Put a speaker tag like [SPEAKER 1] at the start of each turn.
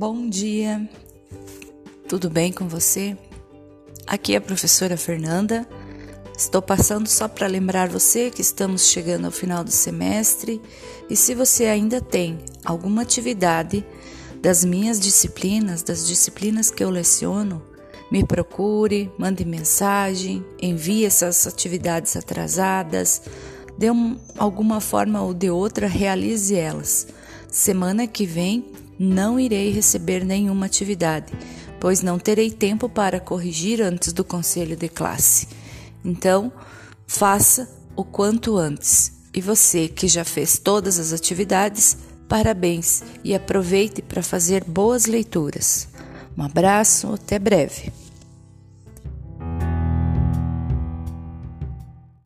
[SPEAKER 1] Bom dia, tudo bem com você? Aqui é a professora Fernanda. Estou passando só para lembrar você que estamos chegando ao final do semestre e se você ainda tem alguma atividade das minhas disciplinas, das disciplinas que eu leciono, me procure, mande mensagem, envie essas atividades atrasadas, de um, alguma forma ou de outra realize elas. Semana que vem não irei receber nenhuma atividade, pois não terei tempo para corrigir antes do conselho de classe. Então, faça o quanto antes. E você que já fez todas as atividades, parabéns e aproveite para fazer boas leituras. Um abraço, até breve.